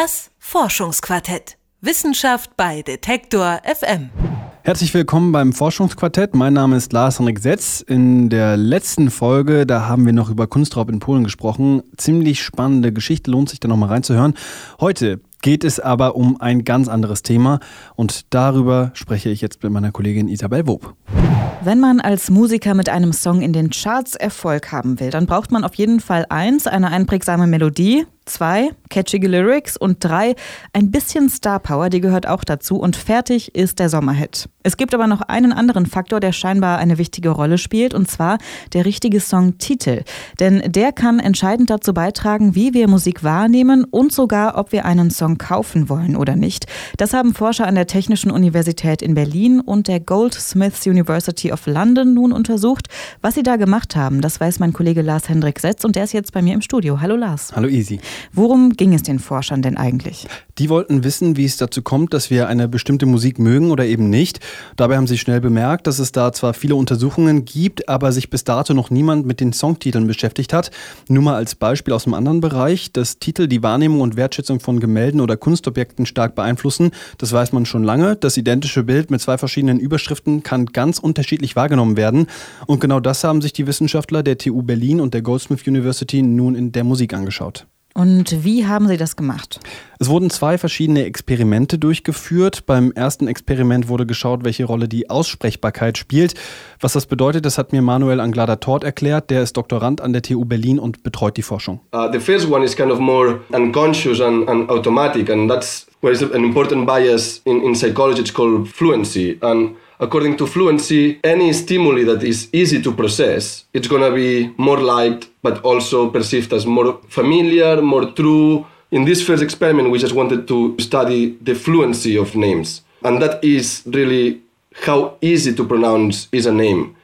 Das Forschungsquartett. Wissenschaft bei Detektor FM. Herzlich willkommen beim Forschungsquartett. Mein Name ist Lars-Henrik Setz. In der letzten Folge, da haben wir noch über Kunstraub in Polen gesprochen. Ziemlich spannende Geschichte, lohnt sich da nochmal reinzuhören. Heute geht es aber um ein ganz anderes Thema und darüber spreche ich jetzt mit meiner Kollegin Isabel Wob. Wenn man als Musiker mit einem Song in den Charts Erfolg haben will, dann braucht man auf jeden Fall eins, eine einprägsame Melodie, zwei, catchige Lyrics und drei, ein bisschen Star Power, die gehört auch dazu und fertig ist der Sommerhit. Es gibt aber noch einen anderen Faktor, der scheinbar eine wichtige Rolle spielt und zwar der richtige Songtitel. Denn der kann entscheidend dazu beitragen, wie wir Musik wahrnehmen und sogar, ob wir einen Song kaufen wollen oder nicht. Das haben Forscher an der Technischen Universität in Berlin und der Goldsmiths University of London nun untersucht. Was sie da gemacht haben, das weiß mein Kollege Lars Hendrik Setz und der ist jetzt bei mir im Studio. Hallo Lars. Hallo Easy. Worum ging es den Forschern denn eigentlich? Die wollten wissen, wie es dazu kommt, dass wir eine bestimmte Musik mögen oder eben nicht. Dabei haben sie schnell bemerkt, dass es da zwar viele Untersuchungen gibt, aber sich bis dato noch niemand mit den Songtiteln beschäftigt hat. Nur mal als Beispiel aus einem anderen Bereich, dass Titel die Wahrnehmung und Wertschätzung von Gemälden oder Kunstobjekten stark beeinflussen, das weiß man schon lange. Das identische Bild mit zwei verschiedenen Überschriften kann ganz unterschiedlich wahrgenommen werden. Und genau das haben sich die Wissenschaftler der TU Berlin und der Goldsmith University nun in der Musik angeschaut. Und wie haben Sie das gemacht? Es wurden zwei verschiedene Experimente durchgeführt. Beim ersten Experiment wurde geschaut, welche Rolle die Aussprechbarkeit spielt. Was das bedeutet, das hat mir Manuel Anglada Tort erklärt. Der ist Doktorand an der TU Berlin und betreut die Forschung. Uh, the first one is kind of more unconscious and, and automatic, and that's where is an important bias in, in psychology. It's called fluency. And according to fluency, any stimuli that is easy to process, it's going to be more liked, but also perceived as more familiar, more true. In this first experiment, we just wanted to study the fluency of names. And that is really how easy to pronounce is a name.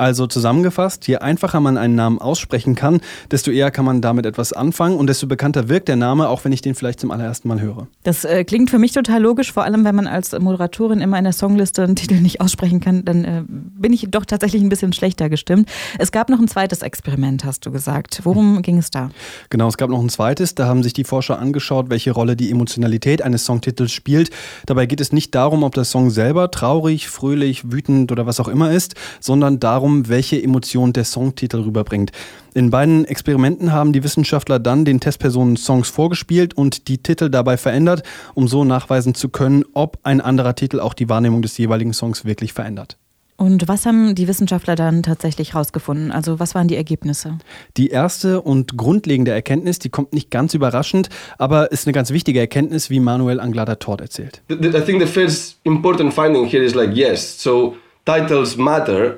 Also zusammengefasst, je einfacher man einen Namen aussprechen kann, desto eher kann man damit etwas anfangen und desto bekannter wirkt der Name, auch wenn ich den vielleicht zum allerersten Mal höre. Das äh, klingt für mich total logisch, vor allem wenn man als Moderatorin immer in der Songliste einen Titel nicht aussprechen kann, dann äh, bin ich doch tatsächlich ein bisschen schlechter gestimmt. Es gab noch ein zweites Experiment, hast du gesagt. Worum ging es da? Genau, es gab noch ein zweites. Da haben sich die Forscher angeschaut, welche Rolle die Emotionalität eines Songtitels spielt. Dabei geht es nicht darum, ob der Song selber traurig, fröhlich, wütend oder was auch immer ist, sondern darum, darum, welche Emotion der Songtitel rüberbringt. In beiden Experimenten haben die Wissenschaftler dann den Testpersonen Songs vorgespielt und die Titel dabei verändert, um so nachweisen zu können, ob ein anderer Titel auch die Wahrnehmung des jeweiligen Songs wirklich verändert. Und was haben die Wissenschaftler dann tatsächlich herausgefunden? Also was waren die Ergebnisse? Die erste und grundlegende Erkenntnis, die kommt nicht ganz überraschend, aber ist eine ganz wichtige Erkenntnis, wie Manuel Anglada Tort erzählt. I think the first important finding here is like yes, so titles matter.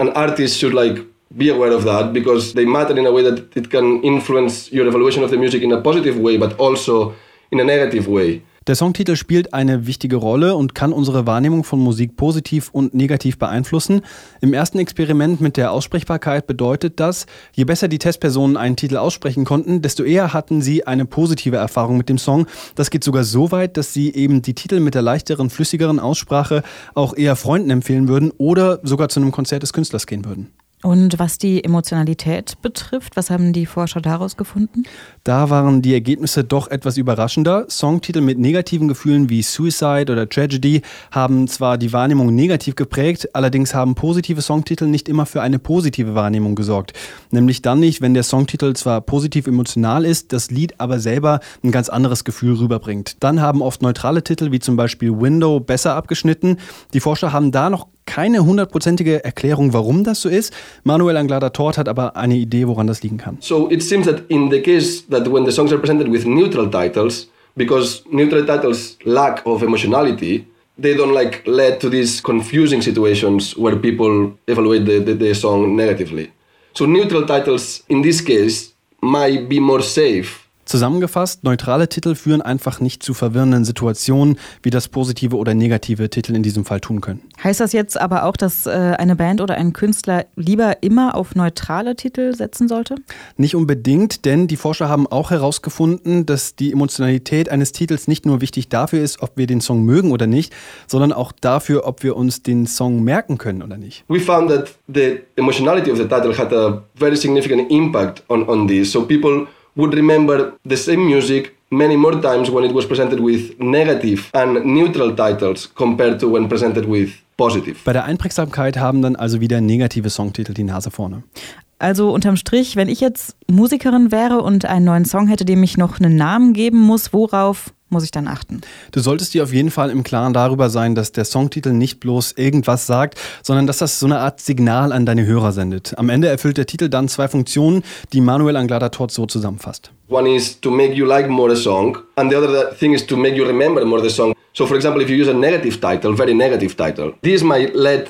An artist should like be aware of that because they matter in a way that it can influence your evaluation of the music in a positive way, but also in a negative way. Der Songtitel spielt eine wichtige Rolle und kann unsere Wahrnehmung von Musik positiv und negativ beeinflussen. Im ersten Experiment mit der Aussprechbarkeit bedeutet das, je besser die Testpersonen einen Titel aussprechen konnten, desto eher hatten sie eine positive Erfahrung mit dem Song. Das geht sogar so weit, dass sie eben die Titel mit der leichteren, flüssigeren Aussprache auch eher Freunden empfehlen würden oder sogar zu einem Konzert des Künstlers gehen würden. Und was die Emotionalität betrifft, was haben die Forscher daraus gefunden? Da waren die Ergebnisse doch etwas überraschender. Songtitel mit negativen Gefühlen wie Suicide oder Tragedy haben zwar die Wahrnehmung negativ geprägt, allerdings haben positive Songtitel nicht immer für eine positive Wahrnehmung gesorgt. Nämlich dann nicht, wenn der Songtitel zwar positiv emotional ist, das Lied aber selber ein ganz anderes Gefühl rüberbringt. Dann haben oft neutrale Titel wie zum Beispiel Window besser abgeschnitten. Die Forscher haben da noch keine hundertprozentige Erklärung, warum das so ist. Manuel Anglada Tort hat aber eine Idee, woran das liegen kann. So it seems that in the case that when the songs are presented with neutral titles, because neutral titles lack of emotionality, they don't like lead to these confusing situations where people evaluate the, the, the song negatively. So neutral titles in this case might be more safe Zusammengefasst, neutrale Titel führen einfach nicht zu verwirrenden Situationen, wie das positive oder negative Titel in diesem Fall tun können. Heißt das jetzt aber auch, dass äh, eine Band oder ein Künstler lieber immer auf neutrale Titel setzen sollte? Nicht unbedingt, denn die Forscher haben auch herausgefunden, dass die Emotionalität eines Titels nicht nur wichtig dafür ist, ob wir den Song mögen oder nicht, sondern auch dafür, ob wir uns den Song merken können oder nicht. We found that the emotionality of the title had a very significant impact on, on this. So people would remember the same music many more times when it was presented with negative and neutral titles compared to when presented with positive. Bei der Einprägsamkeit haben dann also wieder negative Songtitel die Nase vorne. Also unterm Strich, wenn ich jetzt Musikerin wäre und einen neuen Song hätte, dem ich noch einen Namen geben muss, worauf muss ich dann achten? Du solltest dir auf jeden Fall im Klaren darüber sein, dass der Songtitel nicht bloß irgendwas sagt, sondern dass das so eine Art Signal an deine Hörer sendet. Am Ende erfüllt der Titel dann zwei Funktionen, die Manuel Anglada Todd so zusammenfasst. One is to make you like more the song, and the other thing is to make you remember more the song. So, for example, if you use a negative title, very negative title, this might lead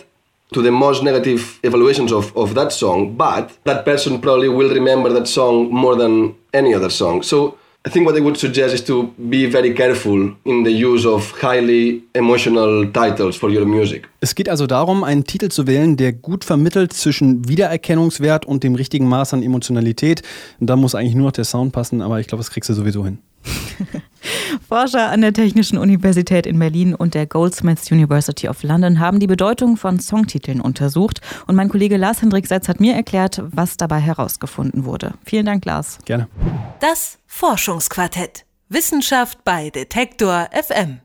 to the most negative evaluations of, of that song, but that person probably will remember that song more than any other song. So I think what I would suggest is to be very careful in the use of highly emotional titles for your music. Es geht also darum, einen Titel zu wählen, der gut vermittelt zwischen Wiedererkennungswert und dem richtigen Maß an Emotionalität. Und da muss eigentlich nur noch der Sound passen, aber ich glaube, das kriegst du sowieso hin. Forscher an der Technischen Universität in Berlin und der Goldsmiths University of London haben die Bedeutung von Songtiteln untersucht. Und mein Kollege Lars Hendrik Setz hat mir erklärt, was dabei herausgefunden wurde. Vielen Dank, Lars. Gerne. Das Forschungsquartett. Wissenschaft bei Detektor FM.